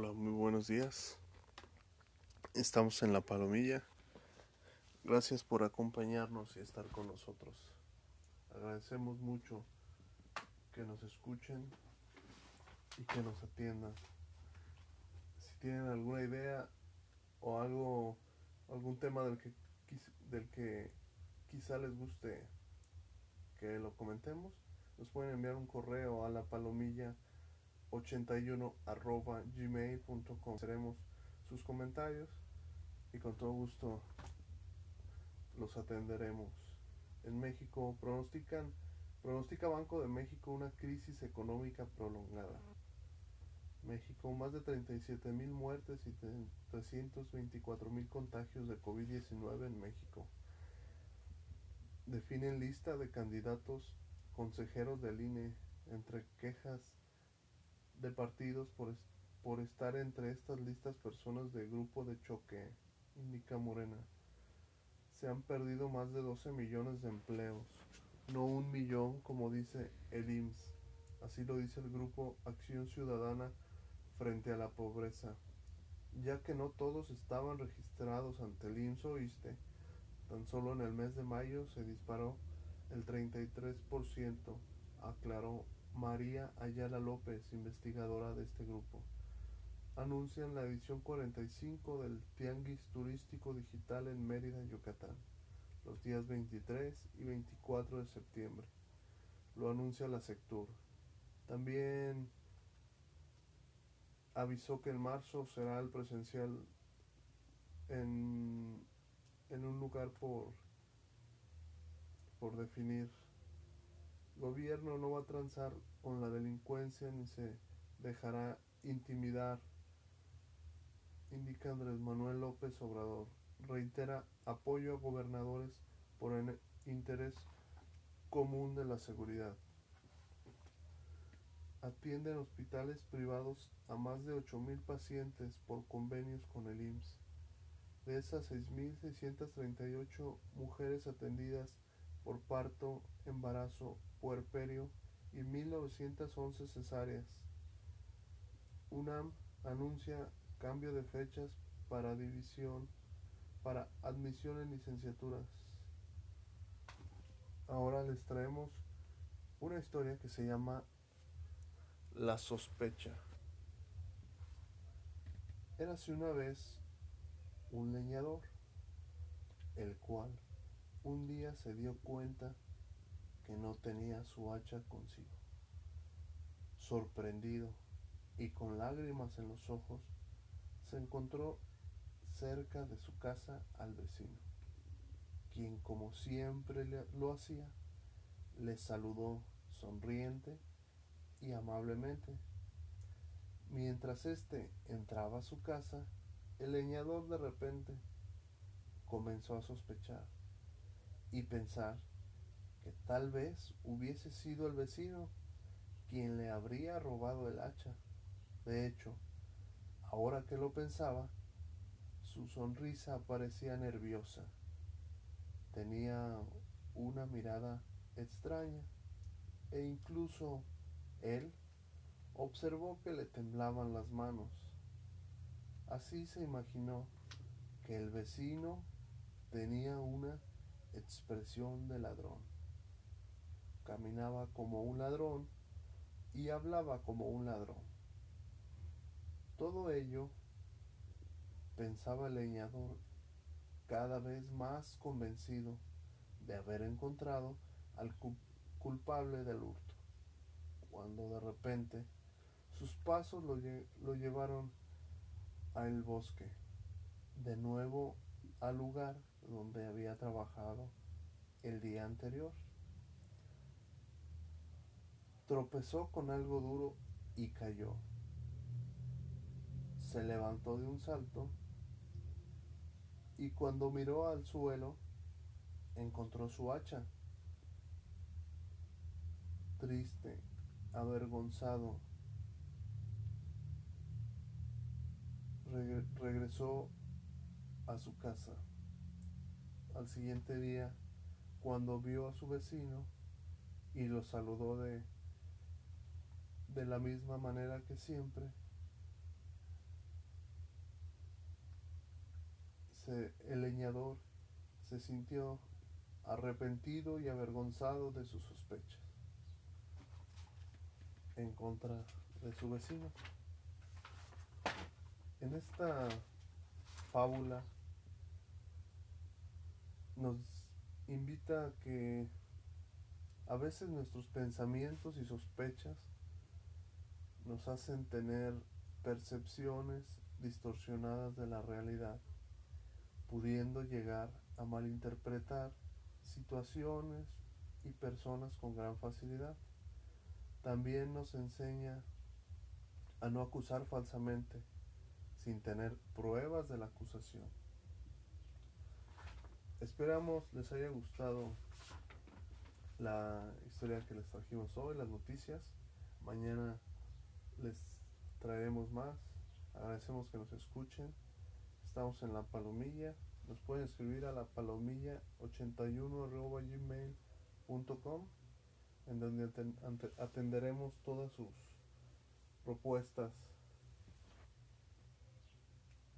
Hola, muy buenos días. Estamos en La Palomilla. Gracias por acompañarnos y estar con nosotros. Agradecemos mucho que nos escuchen y que nos atiendan. Si tienen alguna idea o algo, algún tema del que, del que quizá les guste que lo comentemos, nos pueden enviar un correo a la palomilla 81 arroba gmail.com. Seremos sus comentarios y con todo gusto los atenderemos. En México pronostican, pronostica Banco de México una crisis económica prolongada. México, más de 37 mil muertes y 324 mil contagios de COVID-19 en México. Definen lista de candidatos consejeros del INE entre quejas de partidos por, por estar entre estas listas personas de grupo de choque, indica Morena. Se han perdido más de 12 millones de empleos, no un millón como dice el IMSS. Así lo dice el grupo Acción Ciudadana frente a la pobreza. Ya que no todos estaban registrados ante el IMSS oíste, tan solo en el mes de mayo se disparó el 33%, aclaró María Ayala López, investigadora de este grupo. Anuncian la edición 45 del Tianguis Turístico Digital en Mérida, Yucatán, los días 23 y 24 de septiembre. Lo anuncia la Sectur. También avisó que en marzo será el presencial en, en un lugar por, por definir gobierno no va a transar con la delincuencia ni se dejará intimidar, indica Andrés Manuel López Obrador. Reitera apoyo a gobernadores por el interés común de la seguridad. Atienden hospitales privados a más de 8.000 pacientes por convenios con el IMSS. De esas 6.638 mujeres atendidas por parto, embarazo puerperio y 1911 cesáreas. UNAM anuncia cambio de fechas para división, para admisión en licenciaturas. Ahora les traemos una historia que se llama La sospecha. Érase una vez un leñador, el cual un día se dio cuenta que no tenía su hacha consigo. Sorprendido y con lágrimas en los ojos, se encontró cerca de su casa al vecino, quien como siempre lo hacía, le saludó sonriente y amablemente. Mientras éste entraba a su casa, el leñador de repente comenzó a sospechar y pensar tal vez hubiese sido el vecino quien le habría robado el hacha. De hecho, ahora que lo pensaba, su sonrisa parecía nerviosa. Tenía una mirada extraña e incluso él observó que le temblaban las manos. Así se imaginó que el vecino tenía una expresión de ladrón caminaba como un ladrón y hablaba como un ladrón. Todo ello, pensaba el leñador, cada vez más convencido de haber encontrado al culpable del hurto, cuando de repente sus pasos lo, lo llevaron al bosque, de nuevo al lugar donde había trabajado el día anterior. Tropezó con algo duro y cayó. Se levantó de un salto y cuando miró al suelo encontró su hacha. Triste, avergonzado, regresó a su casa al siguiente día cuando vio a su vecino y lo saludó de, de la misma manera que siempre. El leñador se sintió arrepentido y avergonzado de sus sospechas en contra de su vecino. En esta fábula nos invita a que a veces nuestros pensamientos y sospechas nos hacen tener percepciones distorsionadas de la realidad, pudiendo llegar a malinterpretar situaciones y personas con gran facilidad. También nos enseña a no acusar falsamente sin tener pruebas de la acusación. Esperamos les haya gustado la historia que les trajimos hoy, las noticias. Mañana les traeremos más. Agradecemos que nos escuchen. Estamos en la palomilla. Nos pueden escribir a la palomilla 81 gmail.com en donde atenderemos todas sus propuestas.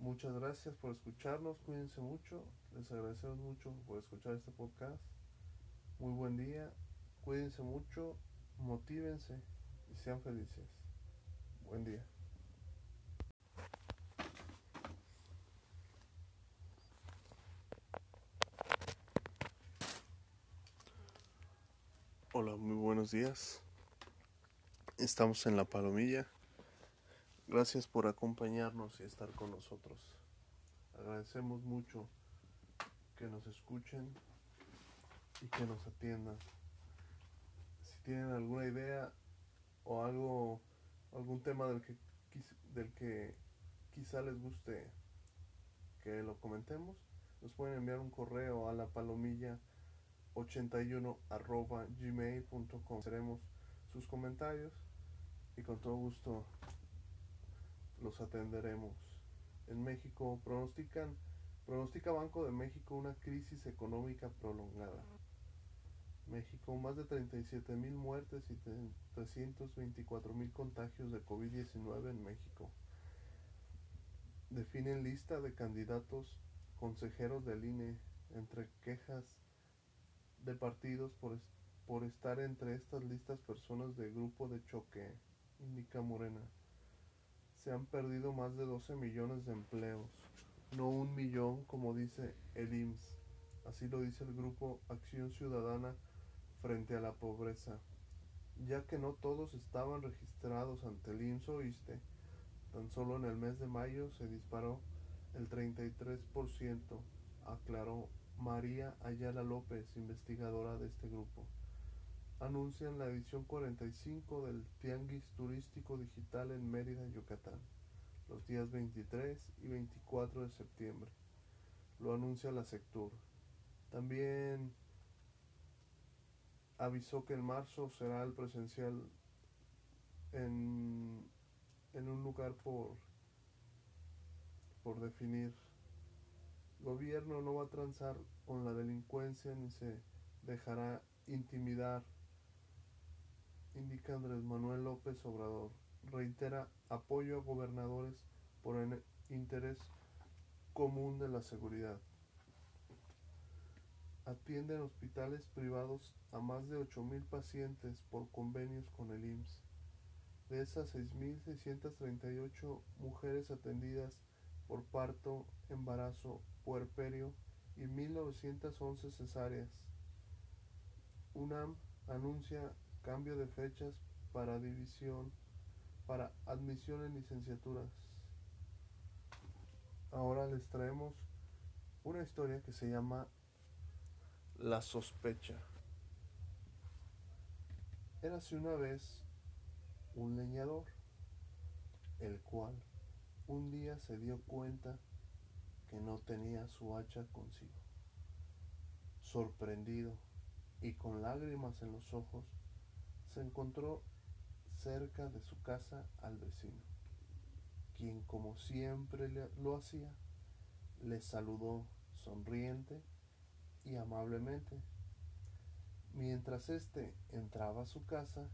Muchas gracias por escucharnos, cuídense mucho, les agradecemos mucho por escuchar este podcast. Muy buen día, cuídense mucho, motívense y sean felices. Buen día. Hola, muy buenos días. Estamos en la palomilla. Gracias por acompañarnos y estar con nosotros. Agradecemos mucho que nos escuchen y que nos atiendan. Si tienen alguna idea o algo, algún tema del que, del que quizá les guste que lo comentemos, nos pueden enviar un correo a la palomilla 81 arroba gmail.com. Seremos sus comentarios y con todo gusto los atenderemos. En México pronostican, pronostica Banco de México una crisis económica prolongada. México, más de 37 mil muertes y 324 mil contagios de COVID-19 en México. Definen lista de candidatos consejeros del INE entre quejas de partidos por, por estar entre estas listas personas de grupo de choque, indica Morena se han perdido más de 12 millones de empleos, no un millón como dice el IMSS. Así lo dice el grupo Acción Ciudadana frente a la pobreza, ya que no todos estaban registrados ante el IMSS o ISTE. Tan solo en el mes de mayo se disparó el 33%, aclaró María Ayala López, investigadora de este grupo anuncian la edición 45 del Tianguis Turístico Digital en Mérida, Yucatán, los días 23 y 24 de septiembre. Lo anuncia la Sectur. También avisó que en marzo será el presencial en, en un lugar por, por definir. gobierno no va a transar con la delincuencia ni se dejará intimidar indica Andrés Manuel López Obrador. Reitera apoyo a gobernadores por el interés común de la seguridad. Atienden hospitales privados a más de 8.000 pacientes por convenios con el IMSS. De esas 6.638 mujeres atendidas por parto, embarazo, puerperio y 1.911 cesáreas. UNAM anuncia cambio de fechas para división, para admisión en licenciaturas. Ahora les traemos una historia que se llama La sospecha. Érase una vez un leñador, el cual un día se dio cuenta que no tenía su hacha consigo. Sorprendido y con lágrimas en los ojos, se encontró cerca de su casa al vecino, quien como siempre lo hacía, le saludó sonriente y amablemente. Mientras éste entraba a su casa,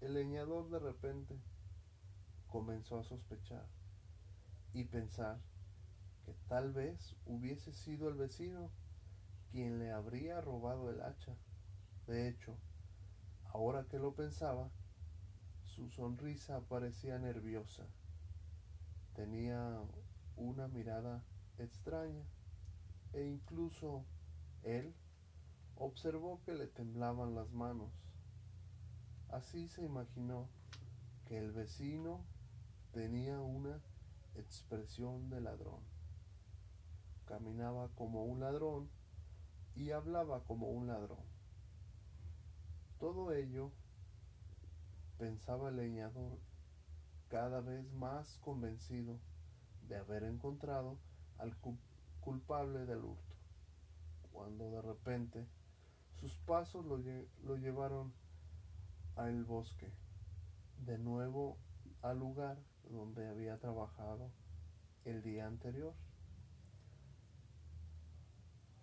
el leñador de repente comenzó a sospechar y pensar que tal vez hubiese sido el vecino quien le habría robado el hacha. De hecho, ahora que lo pensaba, su sonrisa parecía nerviosa. Tenía una mirada extraña e incluso él observó que le temblaban las manos. Así se imaginó que el vecino tenía una expresión de ladrón. Caminaba como un ladrón y hablaba como un ladrón. Todo ello pensaba el leñador cada vez más convencido de haber encontrado al culpable del hurto, cuando de repente sus pasos lo, lo llevaron al bosque, de nuevo al lugar donde había trabajado el día anterior.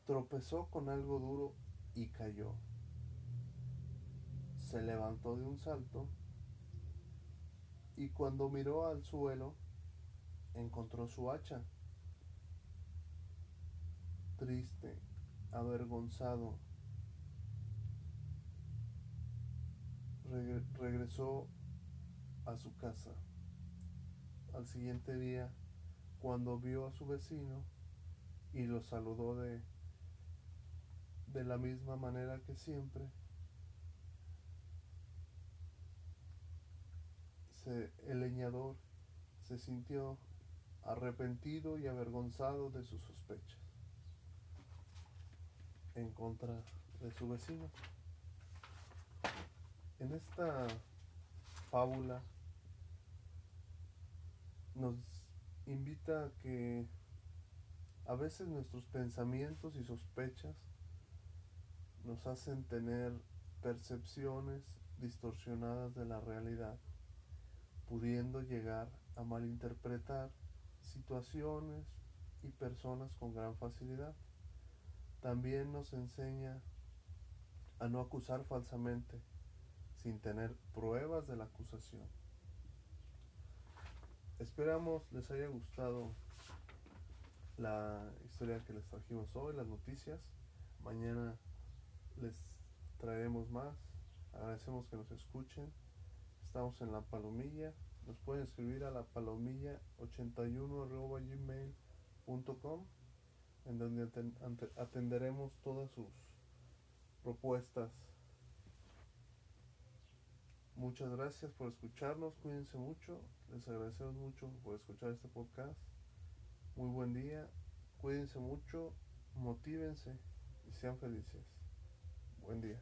Tropezó con algo duro y cayó. Se levantó de un salto y cuando miró al suelo encontró su hacha. Triste, avergonzado, regresó a su casa. Al siguiente día, cuando vio a su vecino y lo saludó de, de la misma manera que siempre, el leñador se sintió arrepentido y avergonzado de sus sospechas en contra de su vecino. En esta fábula nos invita a que a veces nuestros pensamientos y sospechas nos hacen tener percepciones distorsionadas de la realidad, pudiendo llegar a malinterpretar situaciones y personas con gran facilidad. También nos enseña a no acusar falsamente sin tener pruebas de la acusación. Esperamos les haya gustado la historia que les trajimos hoy, las noticias. Mañana les traeremos más. Agradecemos que nos escuchen. Estamos en la palomilla. Nos pueden escribir a la palomilla 81 gmail.com en donde atenderemos todas sus propuestas Muchas gracias por escucharnos, cuídense mucho, les agradecemos mucho por escuchar este podcast. Muy buen día, cuídense mucho, motívense y sean felices. Buen día.